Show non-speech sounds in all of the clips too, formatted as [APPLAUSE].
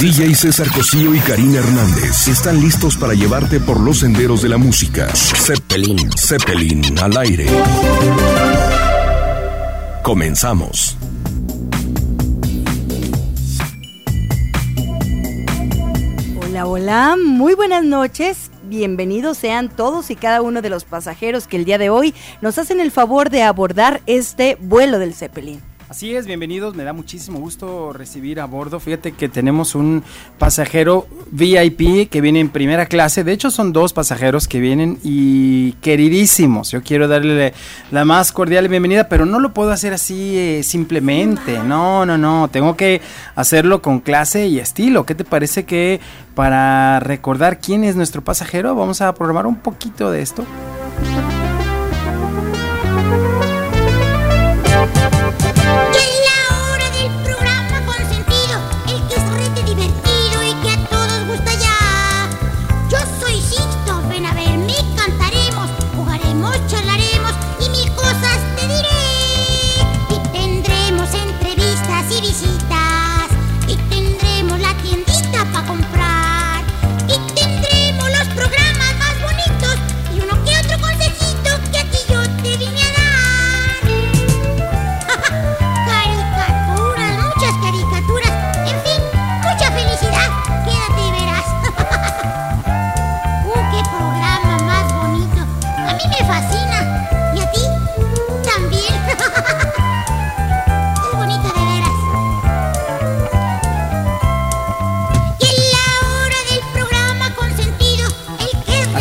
DJ César Cosío y Karina Hernández están listos para llevarte por los senderos de la música. Zeppelin, Zeppelin al aire. Comenzamos. Hola, hola, muy buenas noches. Bienvenidos sean todos y cada uno de los pasajeros que el día de hoy nos hacen el favor de abordar este vuelo del Zeppelin. Así es, bienvenidos, me da muchísimo gusto recibir a bordo. Fíjate que tenemos un pasajero VIP que viene en primera clase. De hecho, son dos pasajeros que vienen y queridísimos. Yo quiero darle la más cordial bienvenida, pero no lo puedo hacer así eh, simplemente. No, no, no. Tengo que hacerlo con clase y estilo. ¿Qué te parece que para recordar quién es nuestro pasajero vamos a programar un poquito de esto?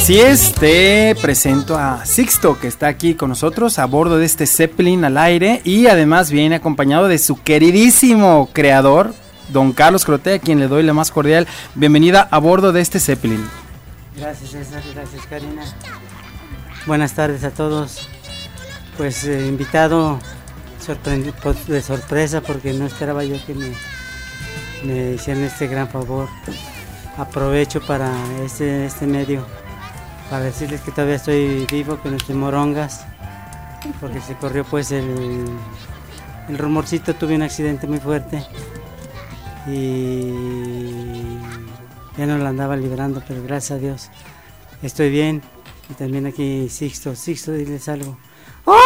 Así es, te presento a Sixto que está aquí con nosotros a bordo de este Zeppelin al aire y además viene acompañado de su queridísimo creador, don Carlos Crote, a quien le doy la más cordial bienvenida a bordo de este Zeppelin. Gracias César, gracias Karina. Buenas tardes a todos. Pues eh, invitado pues, de sorpresa porque no esperaba yo que me, me hicieran este gran favor. Aprovecho para este, este medio para decirles que todavía estoy vivo, que no estoy morongas, porque se corrió pues el, el rumorcito, tuve un accidente muy fuerte y ya no lo andaba liberando, pero gracias a Dios estoy bien. Y también aquí Sixto, Sixto, diles algo. ¡Hola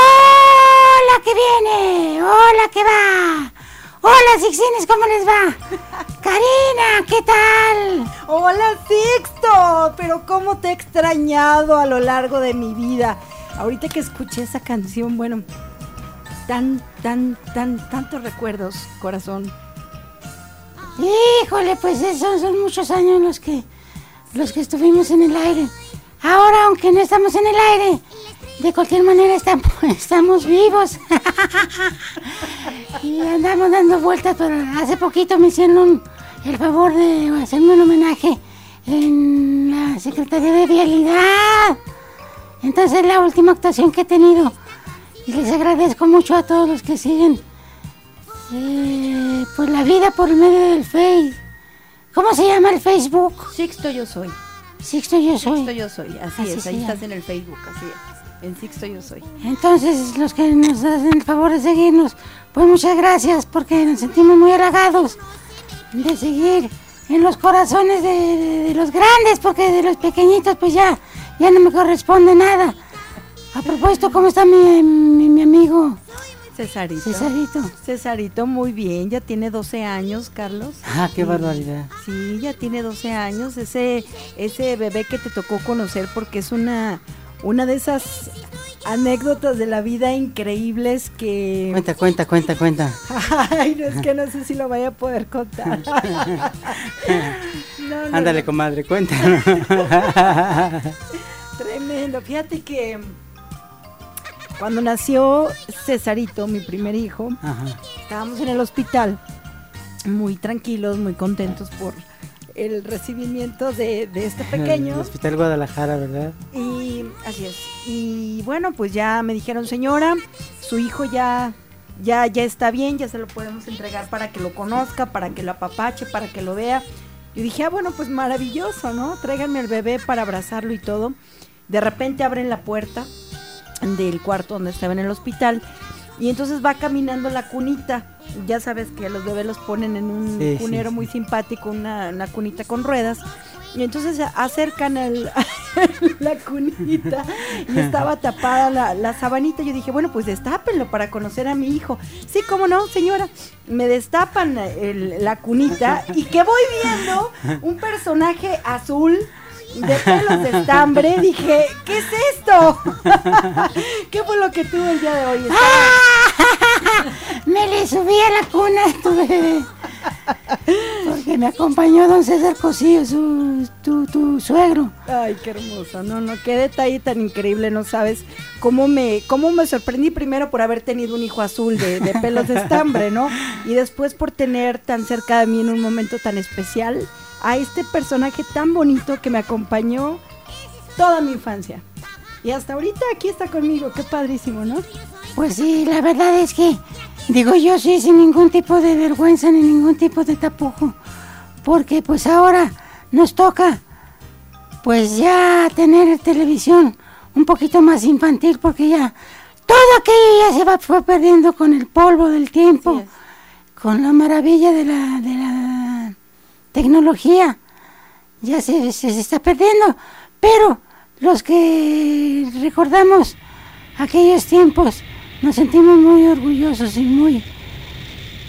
que viene! ¡Hola que va! Hola Sixines, ¿cómo les va? Karina, ¿qué tal? Hola Sixto, pero cómo te he extrañado a lo largo de mi vida. Ahorita que escuché esa canción, bueno, tan, tan, tan, tantos recuerdos, corazón. Híjole, pues esos son muchos años los que, los que estuvimos en el aire. Ahora, aunque no estamos en el aire, de cualquier manera estamos, [LAUGHS] estamos vivos. [LAUGHS] y andamos dando vueltas, pero hace poquito me hicieron el favor de hacerme un homenaje en la Secretaría de Vialidad. Entonces es la última actuación que he tenido. Y les agradezco mucho a todos los que siguen eh, pues la vida por medio del Face. ¿Cómo se llama el Facebook? Sixto yo soy. Sixto yo soy. Sixto yo soy, así, es, ahí estás en el Facebook, así es. En Sixto yo soy. Entonces, los que nos hacen el favor de seguirnos, pues muchas gracias porque nos sentimos muy halagados de seguir en los corazones de, los grandes, porque de los pequeñitos pues ya, ya no me corresponde nada. A propósito, ¿cómo está mi, mi, amigo? Cesarito. Cesarito. Cesarito, muy bien, ya tiene 12 años, Carlos. Ah, qué barbaridad. Sí, ya tiene 12 años, ese, ese bebé que te tocó conocer porque es una una de esas anécdotas de la vida increíbles que... Cuenta, cuenta, cuenta, cuenta. [LAUGHS] Ay, no es que no sé si lo vaya a poder contar. [LAUGHS] Ándale, comadre, cuenta. [LAUGHS] Tremendo. Fíjate que cuando nació Cesarito, mi primer hijo, estábamos en el hospital, muy tranquilos, muy contentos por el recibimiento de, este pequeño. El Hospital Guadalajara, ¿verdad? Y así es. Y bueno, pues ya me dijeron, señora, su hijo ya, ya, ya está bien, ya se lo podemos entregar para que lo conozca, para que lo apapache, para que lo vea. Yo dije, ah, bueno, pues maravilloso, ¿no? Tráiganme al bebé para abrazarlo y todo. De repente abren la puerta del cuarto donde estaba en el hospital y entonces va caminando la cunita. Ya sabes que los bebés los ponen en un Sí, cunero sí. muy simpático, una, una cunita con ruedas. Y entonces acercan el, [LAUGHS] la cunita y estaba tapada la, la sabanita. Yo dije, bueno, pues destápenlo para conocer a mi hijo. Sí, cómo no, señora. Me destapan el- la cunita y que voy viendo un personaje azul de pelos de [LAUGHS] estambre. Dije, ¿qué es esto? [LAUGHS] ¿Qué fue lo que tuve el día de hoy? Estaba- [LAUGHS] Me le subí a la cuna a tu bebé. Porque me acompañó don César Cosío, su, tu, tu suegro. Ay, qué hermosa. No, no, qué detalle tan increíble, no sabes cómo me, cómo me sorprendí primero por haber tenido un hijo azul de, de pelos de estambre, ¿no? Y después por tener tan cerca de mí en un momento tan especial a este personaje tan bonito que me acompañó toda mi infancia. Y hasta ahorita aquí está conmigo, qué padrísimo, ¿no? Pues sí, la verdad es que, digo yo sí, sin ningún tipo de vergüenza ni ningún tipo de tapujo. Porque pues ahora nos toca, pues ya tener televisión un poquito más infantil, porque ya todo aquello ya se va, fue perdiendo con el polvo del tiempo, con la maravilla de la, de la tecnología. Ya se, se, está perdiendo, pero los que recordamos aquellos tiempos nos sentimos muy orgullosos y muy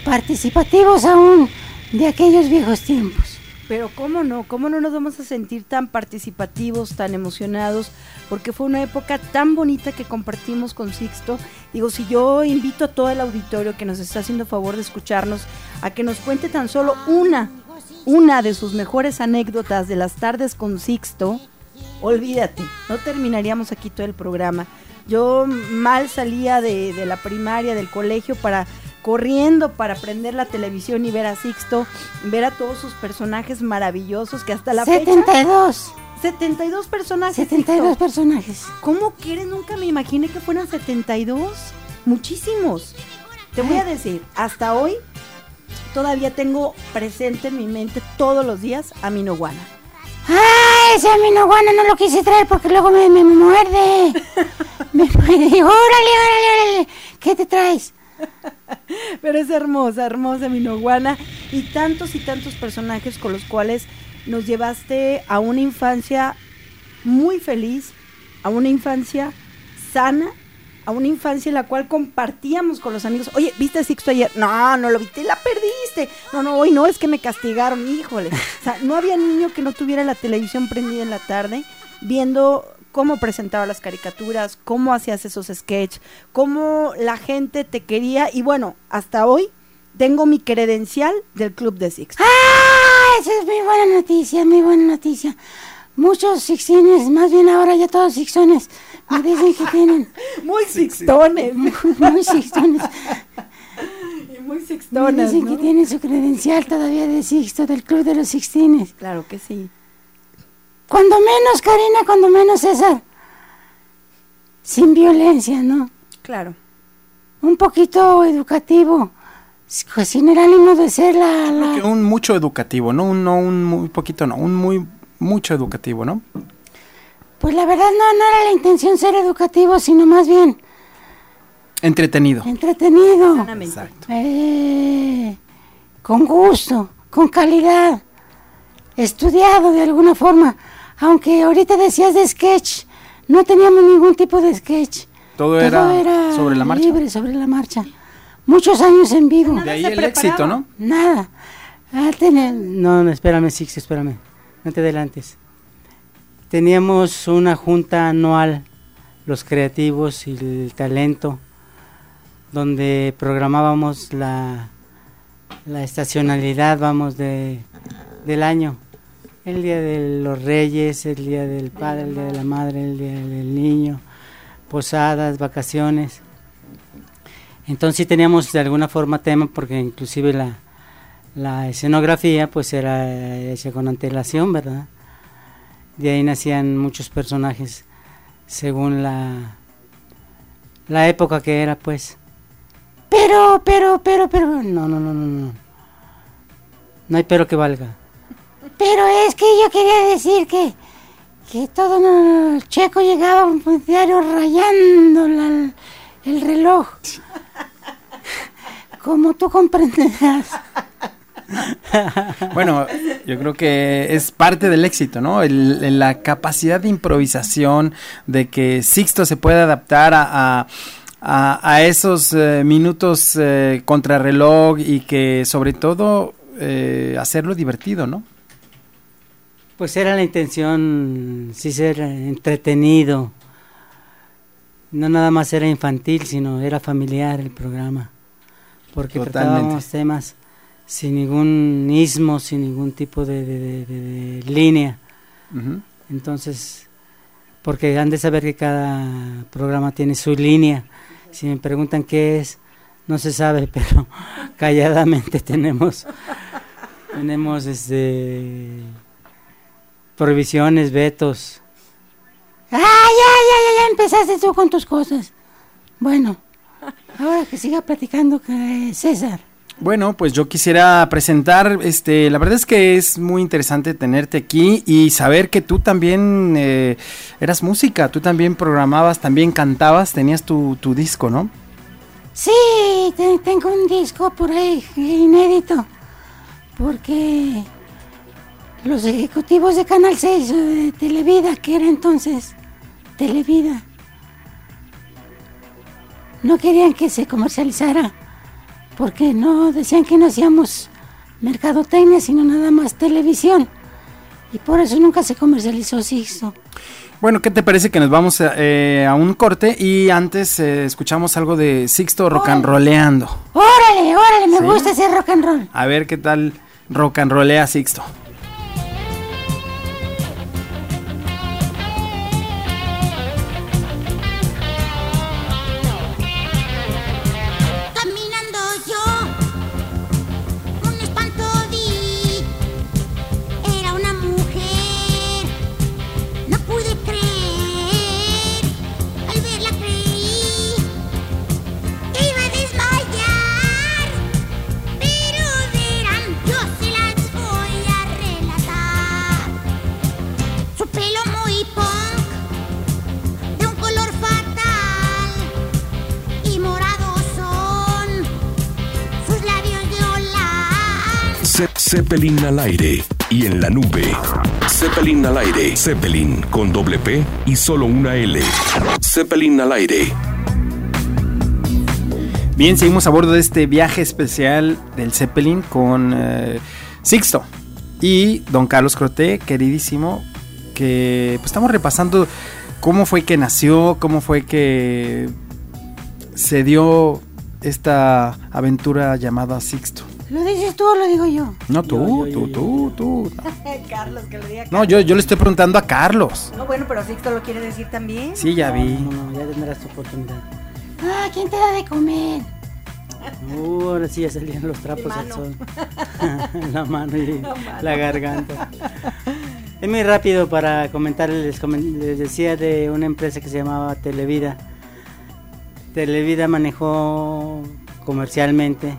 participativos aún de aquellos viejos tiempos. Pero cómo no, cómo no nos vamos a sentir tan participativos, tan emocionados, porque fue una época tan bonita que compartimos con Sixto. Digo, si yo invito a todo el auditorio que nos está haciendo favor de escucharnos a que nos cuente tan solo una, una de sus mejores anécdotas de las tardes con Sixto, olvídate, no terminaríamos aquí todo el programa. Yo mal salía de, de la primaria, del colegio, para corriendo para prender la televisión y ver a Sixto, ver a todos sus personajes maravillosos que hasta la fecha 72, 72 personajes. 72 Sixto. personajes. ¿Cómo quieres? Nunca me imaginé que fueran 72. Muchísimos. Te voy a decir, hasta hoy todavía tengo presente en mi mente todos los días a mi Noguana. ¡Ah! Ese aminoguana no lo quise traer porque luego me, me muerde. [LAUGHS] me muerde. ¡Órale, órale, órale! ¿Qué te traes? [LAUGHS] Pero es hermosa, hermosa mi Noguana. Y tantos y tantos personajes con los cuales nos llevaste a una infancia muy feliz, a una infancia sana, a una infancia en la cual compartíamos con los amigos. Oye, ¿viste Sixto ayer? No, no lo viste, la perdiste. No, no, hoy no, es que me castigaron, híjole. O sea, no había niño que no tuviera la televisión prendida en la tarde viendo cómo presentaba las caricaturas, cómo hacías esos sketches, cómo la gente te quería. Y bueno, hasta hoy tengo mi credencial del Club de Sixto. ¡Ah! Esa es muy buena noticia, muy buena noticia. Muchos sixtines, más bien ahora ya todos sixtones, me dicen que tienen [LAUGHS] Muy sixtones. muy sixtones. Y muy Me sixtonas, dicen que ¿no? tienen su credencial todavía de Sixto, del Club de los Sixtines. Claro que sí. Cuando menos, Karina, cuando menos, César. Sin violencia, ¿no? Claro. Un poquito educativo. Sin el ánimo de ser la... Creo la- que un mucho educativo, no un, no un muy poquito, no, un muy mucho educativo, ¿no? Pues la verdad no, no era la intención ser educativo, sino más bien Entretenido. entretenido. Exacto. Eh, con gusto, con calidad, estudiado de alguna forma. Aunque ahorita decías de sketch, no teníamos ningún tipo de sketch. Todo era sobre la marcha. Libre, sobre la marcha. Muchos años en vivo. De ahí el éxito. ¿no? Nada. Ah, tener- No, no, espérame, Six, espérame. No te. Teníamos una junta anual, los creativos y el talento, donde programábamos la, la estacionalidad, vamos, de, del año. El día de los reyes, el día del padre, el día de la madre, el día del niño, posadas, vacaciones. Entonces sí teníamos de alguna forma tema, porque inclusive la, la escenografía pues era hecha con antelación, ¿verdad? De ahí nacían muchos personajes según la, la época que era, pues. Pero, pero, pero, pero, No, no, no, no, no. No hay pero que valga. pero es que yo quería decir que, que todo no- Checo llegaba un diario rayando la- el reloj. [LAUGHS] como tú comprenderás. Bueno, yo creo que es parte del éxito, ¿no? El- el- la capacidad de improvisación, de que Sixto se pueda adaptar a, a- a- a esos eh, minutos eh, contrarreloj y que sobre todo eh, hacerlo divertido, ¿no? Pues era la intención, sí ser entretenido. No nada más era infantil, sino era familiar el programa. Porque Totalmente. tratábamos temas sin ningún ismo, sin ningún tipo de, de- de- de- de línea. Entonces, porque han de saber que cada programa tiene su línea. Si me preguntan qué es, no se sabe, [LAUGHS] pero calladamente tenemos, tenemos este prohibiciones, vetos. ¡Ah, ya, ya, ya, ya empezaste tú con tus cosas! Bueno, ahora que siga platicando que César. Bueno, pues yo quisiera presentar, este, la verdad es que es muy interesante tenerte aquí y saber que tú también eh, eras música, tú también programabas, también cantabas, tenías tu, tu disco, ¿no? Sí, te- tengo un disco por ahí inédito. Porque los ejecutivos de Canal 6 o de Televida, que era entonces Televida, no querían que se comercializara. Porque no decían que no hacíamos mercadotecnia, sino nada más televisión. Y por eso nunca se comercializó Sixto. Bueno, ¿qué te parece que nos vamos a, eh, a un corte y antes eh, escuchamos algo de Sixto rock and rolleando? ¡Órale, órale! Me Sí. gusta ese rock and roll. A ver qué tal rock and Sixto. Zeppelin al aire y en la nube. Zeppelin al aire. Zeppelin con doble P y solo una L. Zeppelin al aire. Bien, seguimos a bordo de este viaje especial del Zeppelin con eh, Sixto y don Carlos Croté, queridísimo, que pues, estamos repasando cómo fue que nació, cómo fue que se dio esta aventura llamada Sixto. ¿Lo dices tú o lo digo yo? No, tú, Yo, yo, tú, yo, tú, tú. [LAUGHS] Carlos, que le diga No, yo, yo le estoy preguntando a Carlos. No, bueno, pero Sixto lo quiere decir también. Sí, ya vi. No, no, ya tendrás tu oportunidad. Ah, ¿quién te da de comer? Uh, ahora sí ya salían los trapos al sol. [LAUGHS] la mano y la garganta. Es muy rápido para comentar, les, comen- les decía de una empresa que se llamaba Televida. Televida manejó comercialmente,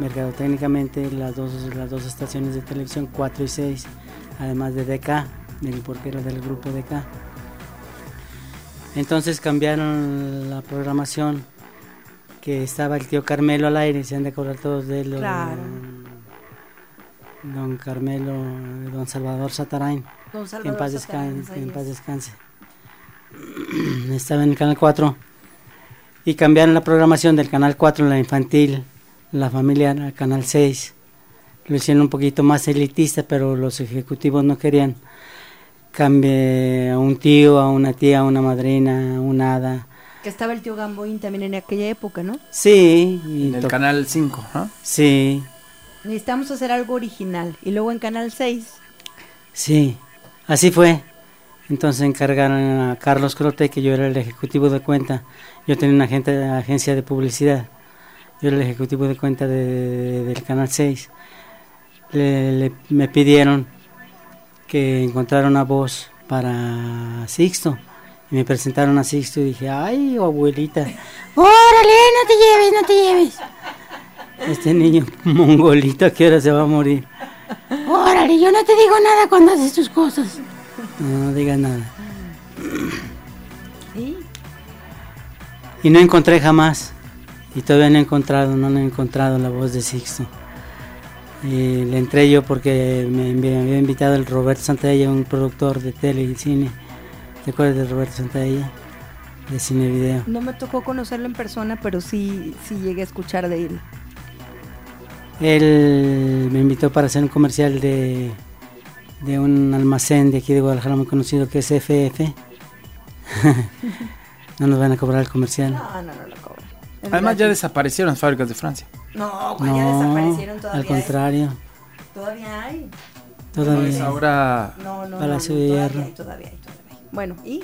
mercadotécnicamente, las dos, las dos estaciones de televisión, 4 y 6, además de DK, del, porque era del grupo DK. Entonces cambiaron la programación que estaba el tío Carmelo al aire, se han de acordar todos de él. don- Claro. Don Carmelo, don Salvador Satarain, Don que en Salvador paz Satanás, descanse. que ahí en paz es. descanse. [CLEARS THROAT] Estaba en el canal 4 y cambiaron la programación del canal 4 en la infantil, la familia al canal 6. Lo hicieron un poquito más elitista, pero los ejecutivos no querían. Cambie a un tío, a una tía, a una madrina, a una hada. Que estaba el tío Gamboín también en aquella época, ¿no? Sí, y En el canal 5, ¿no? sí, Necesitamos hacer algo original. Y luego en Canal 6, Sí, así fue. Entonces encargaron a Carlos Crote, que yo era el ejecutivo de cuenta. Yo tenía una agente- agencia de publicidad. Yo el ejecutivo de cuenta de- del Canal 6. Le- le- me pidieron que encontrara una voz para Sixto. Y me presentaron a Sixto y dije, ay, abuelita, ¡Órale, no te lleves, no te lleves! este niño [LAUGHS] mongolito, ¿a qué hora se va a morir? Órale, yo no te digo nada cuando haces tus cosas. No, no digas nada. ¿sí? Y no encontré jamás. Y todavía no he encontrado, no he encontrado la voz de Sixto. Y le entré yo porque me, me había invitado el Roberto Santalla, un productor de tele y cine. ¿Te acuerdas de Roberto Santalla? De cine video. No me tocó conocerlo en persona, pero sí, sí llegué a escuchar de él. Él me invitó para hacer un comercial de, de un almacén de aquí de Guadalajara muy conocido que es FF. [LAUGHS] no nos van a cobrar el comercial. No, no, no Además ya desaparecieron las fábricas de Francia. No, pues ya desaparecieron todavía. al contrario, hay. Todavía hay. todavía. Pues ahora No, no, Palacio no, no, de Hierro. todavía hay, todavía hay. Bueno, ¿y?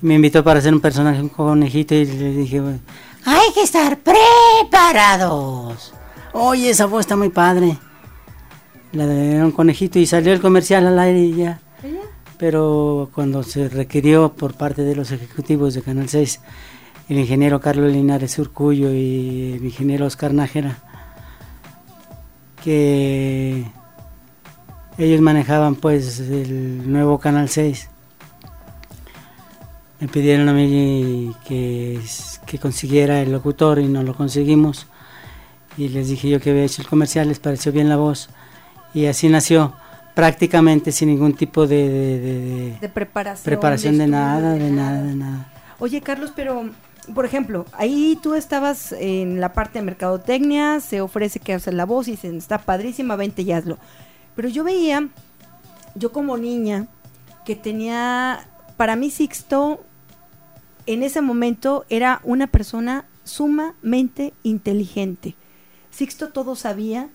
Me invitó para hacer un personaje, un conejito, y le dije, bueno, Hay que estar preparados. oye, esa voz está muy padre. La de un conejito y salió el comercial al aire y ya. Pero cuando se requirió por parte de los ejecutivos de Canal 6, el ingeniero Carlos Linares Urcullo y el ingeniero Oscar Nájera, que ellos manejaban pues el nuevo Canal 6. Me pidieron a mí que, que consiguiera el locutor y no lo conseguimos. Y les dije yo que había hecho el comercial, les pareció bien la voz. Y así nació, prácticamente sin ningún tipo de, de- de- de De preparación. preparación de estudio, nada, de nada, de nada. Oye, Carlos, pero, por ejemplo, ahí tú estabas en la parte de mercadotecnia, se ofrece que haces la voz y se está padrísima, vente y hazlo. Pero yo veía, yo como niña, que tenía, para mí Sixto, en ese momento era una persona sumamente inteligente. Sixto todo sabía,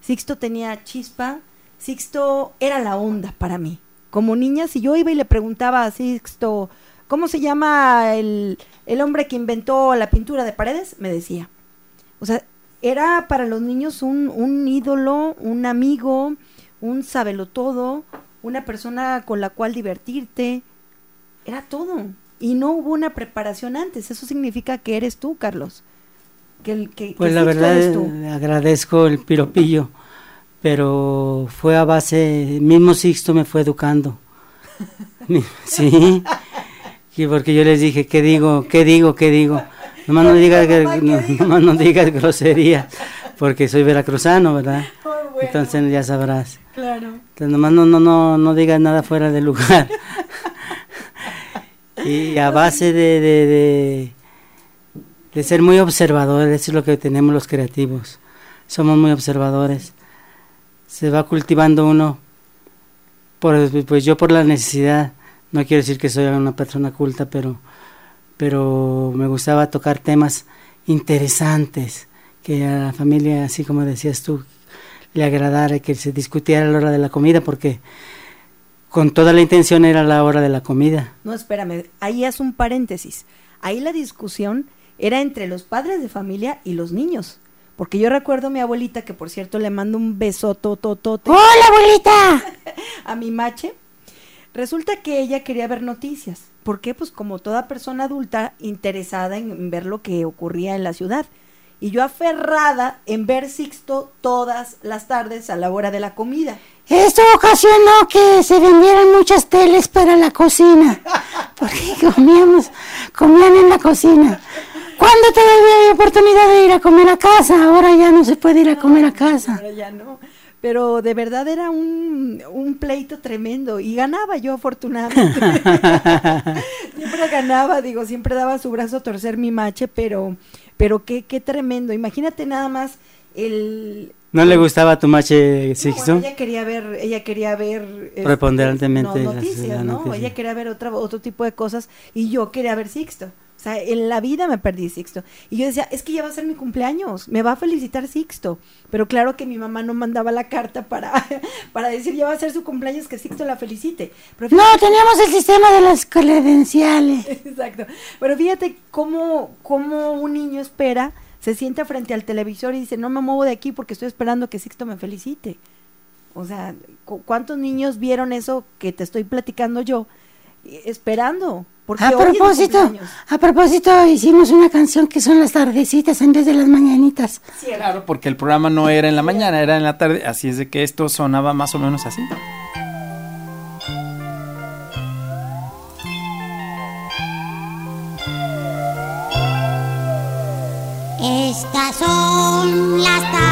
Sixto tenía chispa, Sixto era la onda para mí. Como niña, si yo iba y le preguntaba a Sixto, ¿cómo se llama el, el hombre que inventó la pintura de paredes? Me decía. O sea, era para los niños un, un ídolo, un amigo, un sabelotodo, una persona con la cual divertirte. Era todo. Y no hubo una preparación antes. Eso significa que eres tú, Carlos. Que, el- que, Pues que la verdad eres tú. agradezco el piropillo, pero fue a base, mismo Sixto me fue educando. [LAUGHS] Mi- sí, y porque yo les dije, ¿qué digo? ¿Qué digo? ¿Qué digo? Nomás no digas, que- Mamá, ¿qué no, nomás no digas grosería, porque soy veracruzano, ¿verdad? [LAUGHS] Oh, bueno, Entonces ya sabrás. claro. Entonces nomás no, no, no, no digas nada fuera de lugar. [LAUGHS] y a base de, de, de, de ser muy observadores, eso es lo que tenemos los creativos. Somos muy observadores. Se va cultivando uno, por, pues yo por la necesidad, no quiero decir que soy una persona culta, pero, pero me gustaba tocar temas interesantes, que a la familia, así como decías tú, le agradara que se discutiera a la hora de la comida, porque con toda la intención era la hora de la comida. No, espérame, ahí es un paréntesis. Ahí la discusión era entre los padres de familia y los niños. Porque yo recuerdo a mi abuelita, que por cierto le mando un beso tototote ¡Hola, abuelita! [LAUGHS] a mi mache. Resulta que ella quería ver noticias. ¿Por qué? Pues como toda persona adulta interesada en, ver lo que ocurría en la ciudad. Y yo aferrada en ver Sixto todas las tardes a la hora de la comida. Esto ocasionó que se vendieran muchas teles para la cocina. Porque [LAUGHS] comíamos, comían en la cocina. ¿Cuándo todavía hay oportunidad de ir a comer a casa? Ahora ya no se puede ir a comer a casa. Ahora ya no. Pero de verdad era un, un pleito tremendo y ganaba yo afortunadamente. [LAUGHS] [LAUGHS] siempre ganaba, digo, siempre daba su brazo a torcer mi mache, pero, pero qué, qué tremendo. Imagínate nada más el... ¿No le gustaba tu mache, No, Sixto? ella quería ver, ella quería ver este, Preponderantemente no, las- noticias, ¿no? noticia. Ella quería ver otra, otro tipo de cosas y yo quería ver Sixto. O sea, en la vida me perdí Sixto. Y yo decía, es que ya va a ser mi cumpleaños, me va a felicitar Sixto. Pero claro que mi mamá no mandaba la carta para, [LAUGHS] para decir, ya va a ser su cumpleaños, que Sixto la felicite. Pero No, teníamos el sistema de las credenciales. [LAUGHS] Exacto. Pero fíjate cómo, cómo un niño espera, se sienta frente al televisor y dice, no me muevo de aquí porque estoy esperando que Sixto me felicite. O sea, cu- ¿cuántos niños vieron eso que te estoy platicando yo? Eh, Esperando. A propósito, a propósito, hicimos una canción que son las tardecitas en vez de las mañanitas. Sí, claro, porque el programa no era en la mañana, era en la tarde, así es de que esto sonaba más o menos así. Estas son las tardecitas.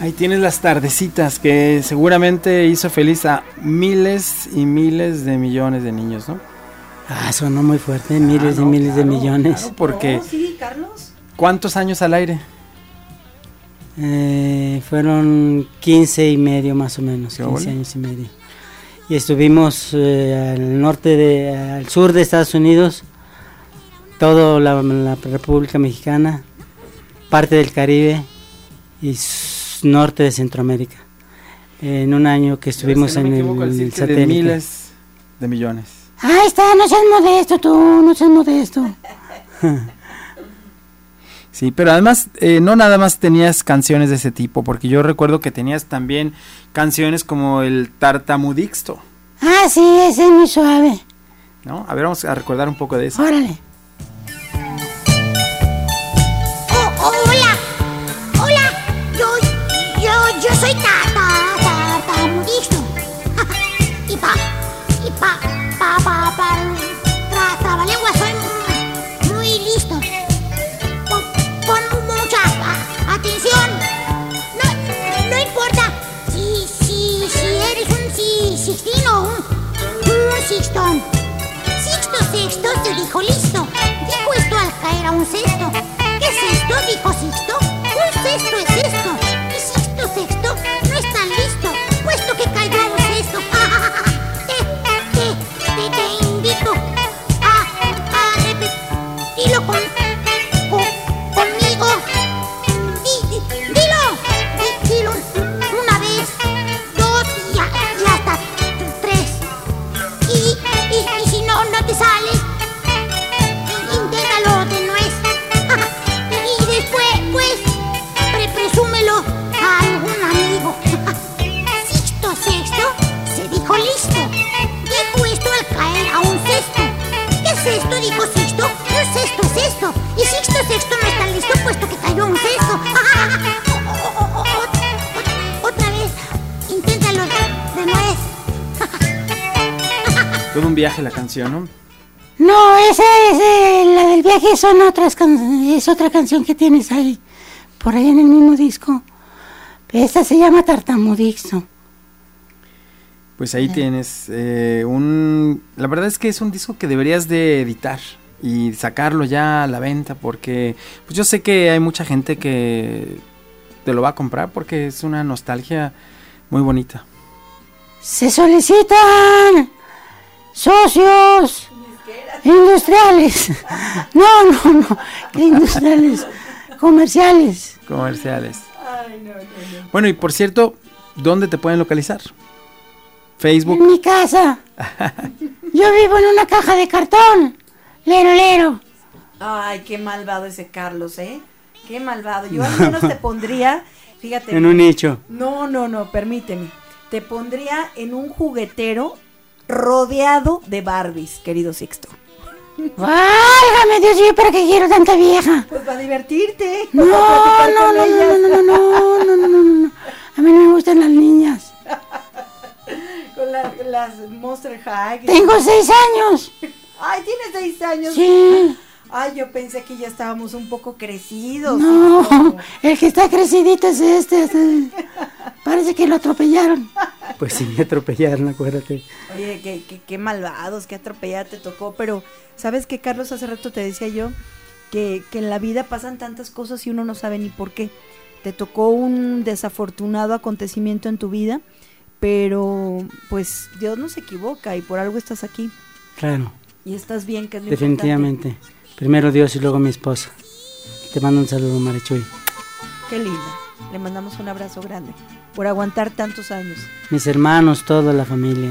Ahí tienes las tardecitas que seguramente hizo feliz a miles y miles de millones de niños, ¿no? Ah, sonó muy fuerte, miles Ah, y miles de millones. claro, porque Oh, sí, Carlos. ¿cuántos años al aire? Eh, fueron 15 y medio más o menos, ¿Qué 15 ole? años y medio. Y estuvimos eh, al norte, de, al sur de Estados Unidos, toda la, la República Mexicana, parte del Caribe y norte de Centroamérica. En un año que estuvimos Si no me en, equivoco, el, en el deciste de satélite. miles de millones. Ahí está, no seas modesto tú, no seas modesto. [LAUGHS] Sí, pero además eh, no nada más tenías canciones de ese tipo, porque yo recuerdo que tenías también canciones como el Tartamudixto, Ah, sí, ese es muy suave. ¿no? A ver, vamos a recordar un poco de eso. Órale. Todo un viaje la canción, ¿no? No, esa es eh, la del viaje, son otras can- es otra canción que tienes ahí, por ahí en el mismo disco. Esta se llama Tartamudixto. Pues ahí tienes eh, un... La verdad es que es un disco que deberías de editar y sacarlo ya a la venta porque pues yo sé que hay mucha gente que te lo va a comprar porque es una nostalgia muy bonita. Se solicitan socios industriales. [LAUGHS] No, no, no, industriales, comerciales. Comerciales. Bueno, y por cierto, ¿dónde te pueden localizar? Facebook. En mi casa. Yo vivo en una caja de cartón. Lero, lero. Ay, qué malvado ese Carlos, ¿eh? Qué malvado. Yo [LAUGHS] al menos te pondría, fíjate. En un nicho. No, no, no, permíteme. Te pondría en un juguetero rodeado de Barbies, querido Sixto. Válgame Dios, yo para qué quiero tanta vieja. Pues para divertirte. No, para no, no, no, no, no, no, no, no, no, no. A mí no me gustan las niñas. [LAUGHS] Con la- las Monster High. Tengo seis años. Ay, tienes seis años. Sí. Ay, yo pensé que ya estábamos un poco crecidos. No, el que está crecidito es este. este. Parece que lo atropellaron. [LAUGHS] Pues sí, [LAUGHS] me atropellaron, acuérdate. Oye, qué, qué, qué malvados, qué atropellada te tocó. Pero, ¿sabes qué, Carlos? Hace rato te decía yo que, que en la vida pasan tantas cosas y uno no sabe ni por qué. Te tocó un desafortunado acontecimiento en tu vida, pero pues Dios no se equivoca y por algo estás aquí. Claro, Y estás bien, que es lo definitivamente. Primero Dios y luego mi esposa. Te mando un saludo, Marichuy. Qué linda. Le mandamos un abrazo grande por aguantar tantos años. Mis hermanos, toda la familia,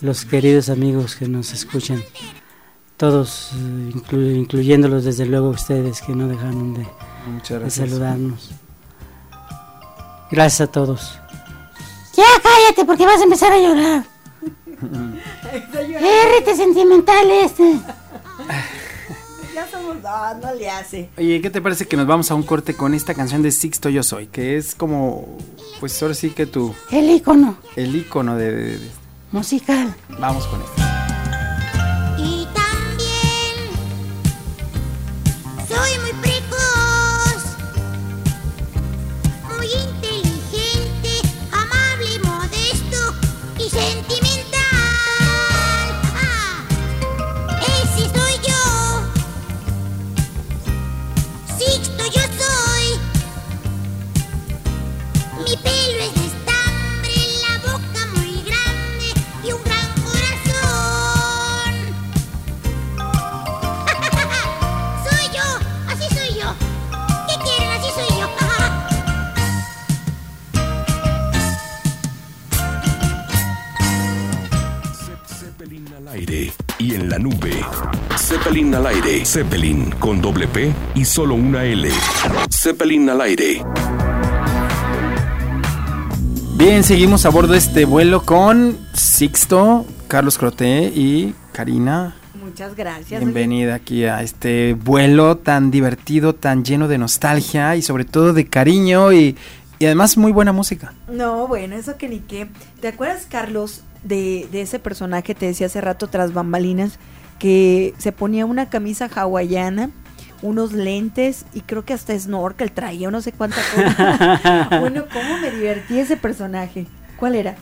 los queridos amigos que nos escuchan, todos, eh, inclu- incluyéndolos desde luego ustedes que no dejaron de, saludarnos. Gracias a todos. Ya cállate porque vas a empezar a llorar. [LAUGHS] Érrete sentimental este. [LAUGHS] Ya somos dos, no le hace. Oye, ¿qué te parece que nos vamos a un corte con esta canción de Sixto Yo Soy? Que es como, pues ahora sí que tú, El icono el icono de... de- de- musical. Vamos con esto. Zeppelin con doble P y solo una L. Zeppelin al aire. Bien, seguimos a bordo de este vuelo con Sixto, Carlos Croté y Karina. Muchas gracias. Bienvenida aquí a este vuelo tan divertido, tan lleno de nostalgia y sobre todo de cariño y, y además muy buena música. No, bueno, eso que ni qué. ¿Te acuerdas, Carlos, de, de ese personaje, te decía hace rato, tras bambalinas, que se ponía una camisa hawaiana, unos lentes y creo que hasta snorkel traía, no sé cuánta cosa. [LAUGHS] bueno, ¿cómo me divertí ese personaje? ¿Cuál era?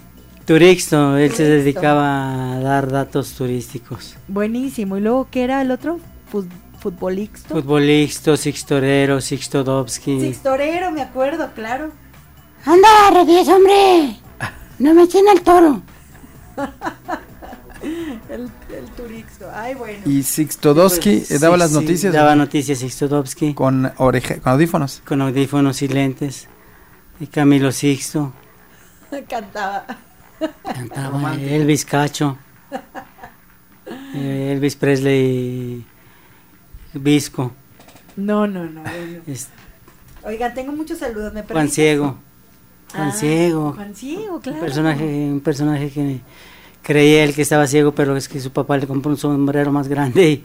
Turixto, él se dedicaba a dar datos turísticos. Buenísimo. ¿Y luego qué era el otro? Fut- futbolixto. Futbolixto, Sixtorero, Sixtodovsky. Sixtorero, me acuerdo, claro. Anda, Redies, hombre. [LAUGHS] No me echen al toro. [LAUGHS] [LAUGHS] El, el turixto. Ay, bueno. Y Sixtodowski Pues, daba sí, las sí, noticias Daba noticias Sixtodovsky con, con, oreja, con audífonos. audífonos y lentes. Y Camilo Sixto. [LAUGHS] Cantaba. Cantaba Elvis Cacho. [LAUGHS] Elvis Presley Visco. No, no, no. es- Oigan, tengo muchos saludos. ¿Me Juan permites? Ciego. Juan Ah, Ciego. Juan Ciego, claro. Un personaje, un personaje que creía él que estaba ciego, pero es que su papá le compró un sombrero más grande y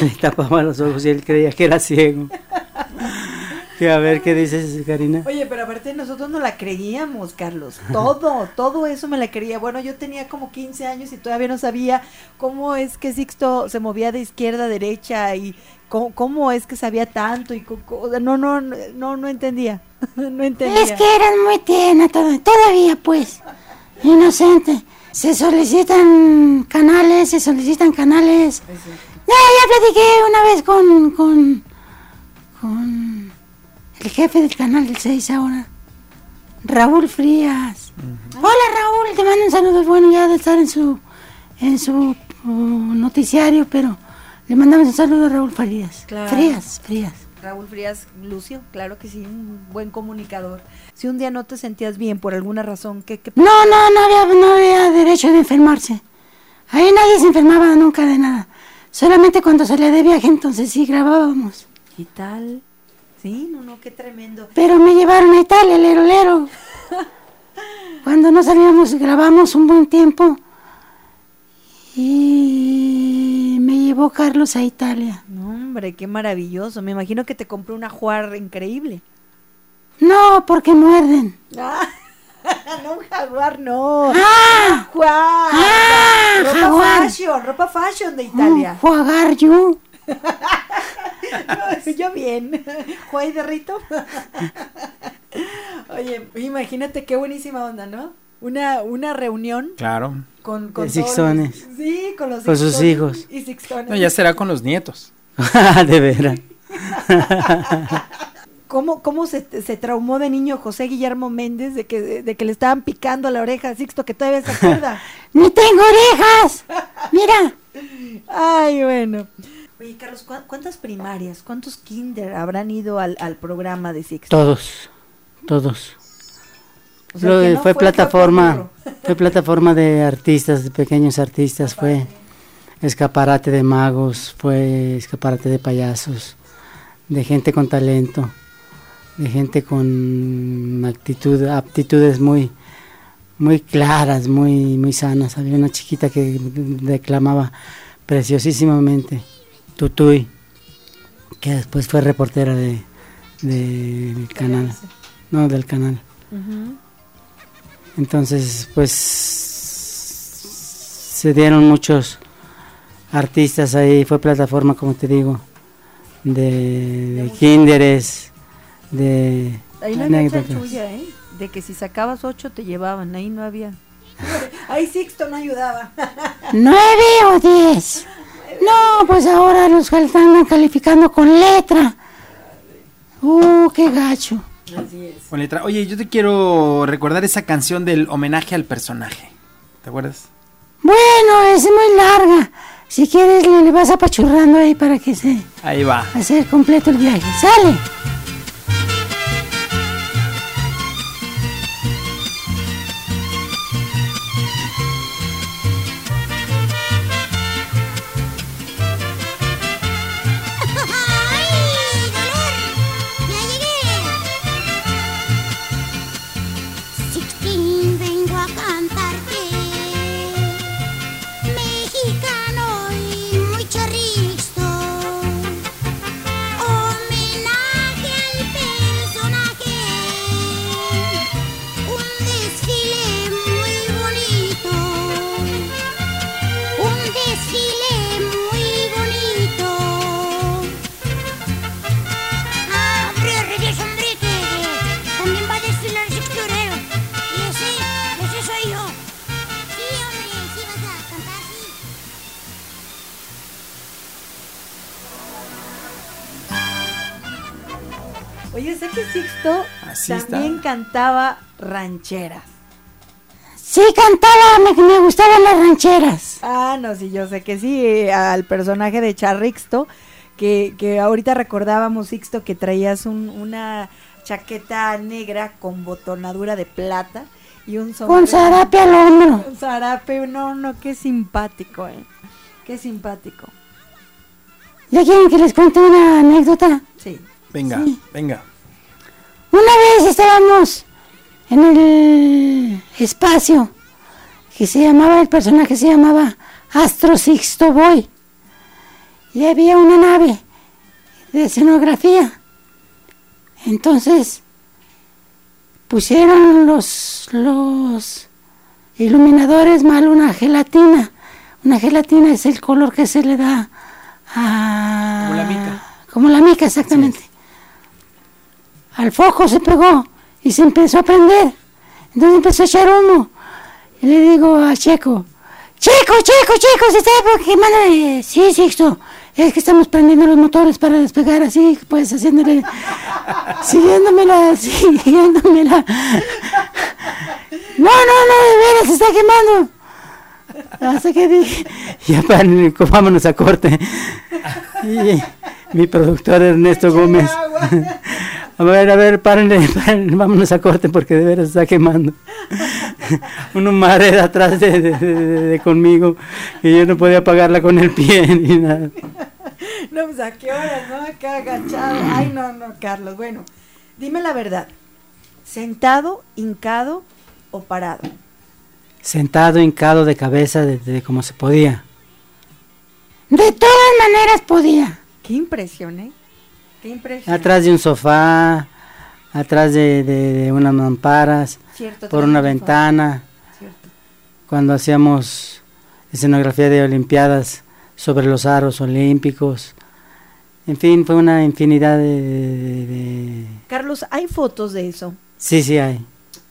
[LAUGHS] le tapaba los ojos y él creía que era ciego. [LAUGHS] que a ver qué dices, Karina. Oye, pero aparte nosotros no la creíamos, Carlos. Todo, [LAUGHS] todo eso me la creía. Bueno, yo tenía como 15 años y todavía no sabía cómo es que Sixto se movía de izquierda a derecha y cómo, cómo es que sabía tanto y co- co- no, no, no, no entendía. no entendía. Es que eras muy tierna to- todavía, pues. Inocente. Se solicitan canales, se solicitan canales. Ya, ya platiqué una vez con, con, con el jefe del canal del 6 ahora. Raúl Frías. Hola Raúl, te mando un saludo bueno ya de estar en su en su uh, noticiario, pero le mandamos un saludo a Raúl Frías. Claro. Frías, Frías. Raúl Frías Lucio, claro que sí, un buen comunicador. Si un día no te sentías bien por alguna razón, ¿qué, qué No, no, no había, no había derecho de enfermarse. Ahí nadie se enfermaba nunca de nada. Solamente cuando salía de viaje, entonces sí grabábamos. ¿Qué tal? Sí, no, no, qué tremendo. Pero me llevaron a Italia, lero, lero. Cuando no salíamos, grabamos un buen tiempo. Y me llevó Carlos a Italia. Hombre, qué maravilloso. Me imagino que te compró una juar increíble. No, porque muerden. Ah, [LAUGHS] no, un jaguar, no. ¡Ah! Jaguar. ¡Ah, ropa jaguar! fashion, ropa fashion de Italia. Juagar you. [LAUGHS] Yo bien. Juay de Rito. [LAUGHS] Oye, imagínate qué buenísima onda, ¿no? Una, una reunión Claro. con, con De Sixtones. Sí, con los Con sus hijos. Y Sixtones. No, ya será con los nietos. [LAUGHS] de veras. ¿Cómo, cómo se, se traumó de niño José Guillermo Méndez de que, de que le estaban picando la oreja a Sixto, que todavía se acuerda? [LAUGHS] ¡Ni tengo orejas! Mira, Ay, bueno. Oye, Carlos, ¿cuá- ¿cuántas primarias, cuántos kinder habrán ido al, al programa de Sixto? Todos, todos. O sea, Lo- el que no fue, fue, plataforma, fue plataforma de artistas, de pequeños artistas, fue escaparate de magos, fue escaparate de payasos, de gente con talento, de gente con actitud, aptitudes muy, muy claras, muy, muy sanas. Había una chiquita que declamaba preciosísimamente, Tutuy, que después fue reportera de, de- del canal, no del canal. Entonces, pues se dieron muchos artistas ahí, fue plataforma, como te digo, de, de kinderes, de Ahí no había anécdotas. chanchulla, ¿eh? De que si sacabas ocho te llevaban, ahí no había. [LAUGHS] Ahí Sixto no ayudaba. [LAUGHS] nueve o diez. No, pues ahora los están calificando con letra. Uh, qué gacho. Así es. Con letra. Oye, yo te quiero recordar esa canción del homenaje al personaje. ¿Te acuerdas? Bueno, es muy larga. Si quieres le, le vas apachurrando ahí para que se Ahí va. hacer completo el viaje. Sale. Que Sixto Así está. también cantaba rancheras. Sí, cantaba, me, me gustaban las rancheras. Ah, no, sí, yo sé que sí, eh, al personaje de Charrixto, que, que ahorita recordábamos, Sixto, que traías un- una chaqueta negra con botonadura de plata y un sombrero. Con zarape al hombro. Un zarape, no, no, qué simpático, eh. Qué simpático. ¿Ya quieren que les cuente una anécdota? Sí. Venga, venga. Una vez estábamos en el espacio que se llamaba, el personaje se llamaba Astro Sixto Boy. Y había una nave de escenografía. Entonces pusieron los, los iluminadores mal una gelatina. Una gelatina es el color que se le da a... Como la mica. Como la mica, exactamente al foco se pegó y se empezó a prender. Entonces empezó a echar humo. Y le digo a Checo, Checo, Checo, Checo, se está quemando. Sí, Sixto, es que estamos prendiendo los motores para despegar así, pues haciéndole, [LAUGHS] siguiéndomela, [LAUGHS] siguiéndomela. No, no, no, de veras, se está quemando. Hasta que dije, [LAUGHS] ya para, vámonos a corte. Y mi productor Ernesto Gómez. A ver, a ver, párenle, [LAUGHS] párenle, vámonos a corte porque de veras está quemando. [LAUGHS] Una marea atrás de, de- de- de- de conmigo y yo no podía apagarla con el pie [LAUGHS] ni nada. No, pues a qué hora, ¿no? Acá agachado. Ay, no, no, Carlos. Bueno, dime la verdad. ¿Sentado, hincado o parado? Sentado, hincado de cabeza, de, de como se podía. De todas maneras podía. Qué impresión, ¿eh? Atrás de un sofá, atrás de, de- de unas mamparas, Cierto, por una ventana, Cierto. cuando hacíamos escenografía de Olimpiadas sobre los aros olímpicos. En fin, fue una infinidad de... de- de- Carlos, hay fotos de eso. Sí, sí hay.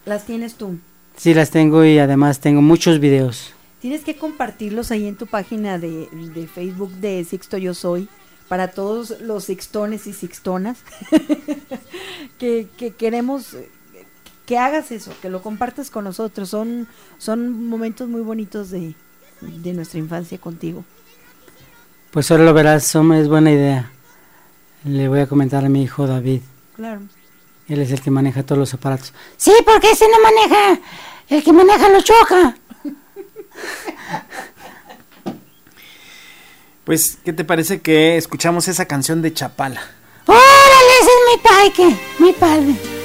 Las tienes tú. Sí las tengo y además tengo muchos videos. Tienes que compartirlos ahí en tu página de, de Facebook de Sixto Yo Soy para todos los sixtones y sixtonas [LAUGHS] que, que queremos eh, que hagas eso, que lo compartas con nosotros. Son, son momentos muy bonitos de, de nuestra infancia contigo. Pues ahora lo verás, es buena idea. Le voy a comentar a mi hijo David. Claro. Él es el que maneja todos los aparatos. Sí, porque ese no maneja. El que maneja lo choca. [LAUGHS] Pues, ¿qué te parece que escuchamos esa canción de Chapala? Órale, ese es mi paique, mi padre.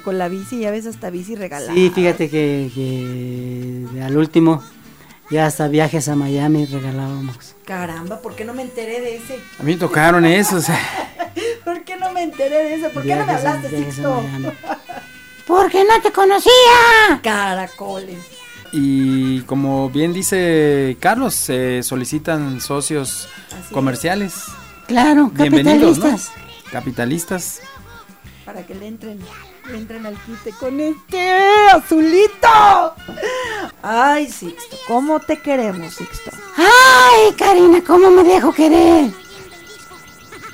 Onda con la bici, ya ves hasta bici regalada. Sí, fíjate que, que al último ya hasta viajes a Miami regalábamos. Caramba, ¿por qué no me enteré de ese? A mí me tocaron esos. [LAUGHS] ¿Por qué no me enteré de eso? ¿Por qué no me hablaste, a Sixto? [LAUGHS] Porque no te conocía. Caracoles. Y como bien dice Carlos, se solicitan socios Así comerciales. Claro, Bienvenidos, ¿no? capitalistas. Capitalistas. Para que le entren, le entren al quite con este azulito. Ay, Sixto, ¿cómo te queremos, Sixto? Ay, Karina, ¿cómo me dejo querer?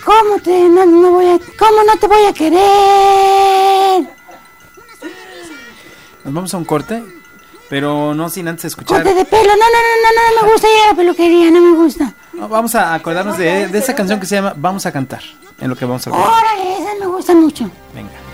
¿Cómo te no, no voy a cómo no te voy a querer? Nos vamos a un corte, pero no sin antes escuchar. Corte de pelo. No, no, no, no, no me gusta ir a la peluquería, no me gusta. No, Vamos a acordarnos de, de esa canción que se llama Vamos a cantar. En lo que vamos a ver. Órale, esas me gustan mucho. Venga.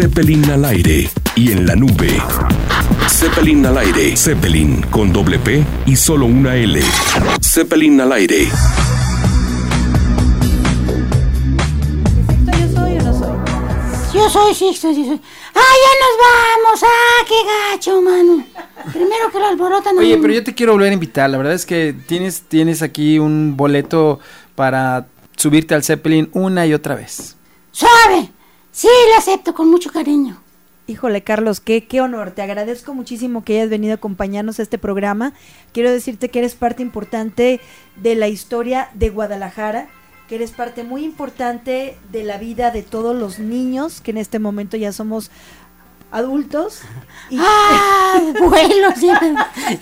Zeppelin al aire y en la nube. Zeppelin al aire. Zeppelin con doble P y solo una L. Zeppelin al aire. ¿Sixto yo soy o no soy? Yo soy Sixto, sí soy. ¡Ah, ya nos vamos! ¡Ah, qué gacho, mano! Primero que lo alborotan. Oye, pero yo te quiero volver a invitar. La verdad es que tienes, tienes aquí un boleto para subirte al Zeppelin una y otra vez. ¡Suave! Sí, lo acepto con mucho cariño. Híjole, Carlos, qué, qué honor. Te agradezco muchísimo que hayas venido a acompañarnos a este programa. Quiero decirte que eres parte importante de la historia de Guadalajara, que eres parte muy importante de la vida de todos los niños, que en este momento ya somos adultos. Y- [LAUGHS] ¡Ah, abuelos! Iba,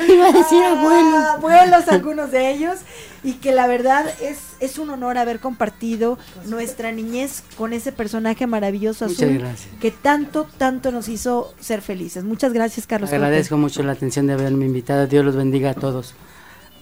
iba a decir Ah, abuelos. abuelos, algunos de ellos. Y que la verdad es, es un honor haber compartido nuestra niñez con ese personaje maravilloso azul que tanto, tanto nos hizo ser felices. Muchas gracias, Carlos. Agradezco mucho la atención de haberme invitado. Dios los bendiga a todos.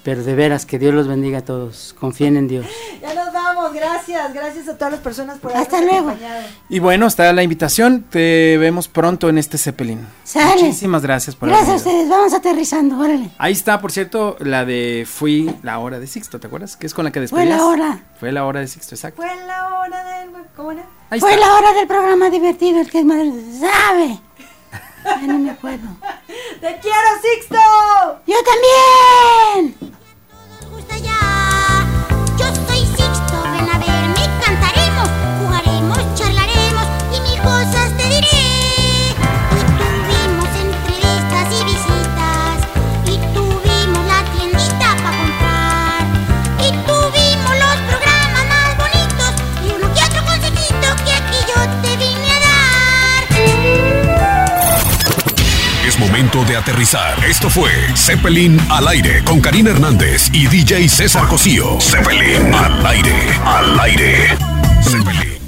Pero de veras, que Dios los bendiga a todos. Confíen en Dios. [LAUGHS] Ya nos vamos, gracias, gracias a todas las personas por Hasta luego. acompañado. Y bueno, está la invitación. Te vemos pronto en este Zeppelin. Sale. Muchísimas gracias por Gracias a haber ustedes. Vamos aterrizando, órale. Ahí está, por cierto, la de Fui la hora de Sixto, ¿te acuerdas? Que es con la que Fue despedías. la hora. Fue la hora de Sixto, exacto. Fue la hora del... ¿Cómo era? Ahí Fue está. la hora del programa divertido, el que es madre. ¿Sabe? Ya no me acuerdo. ¡Te quiero, Sixto! ¡Yo también! aterrizar. Esto fue Zeppelin al aire con Karina Hernández y DJ César Cosío. Zeppelin al aire, al aire. Zeppelin.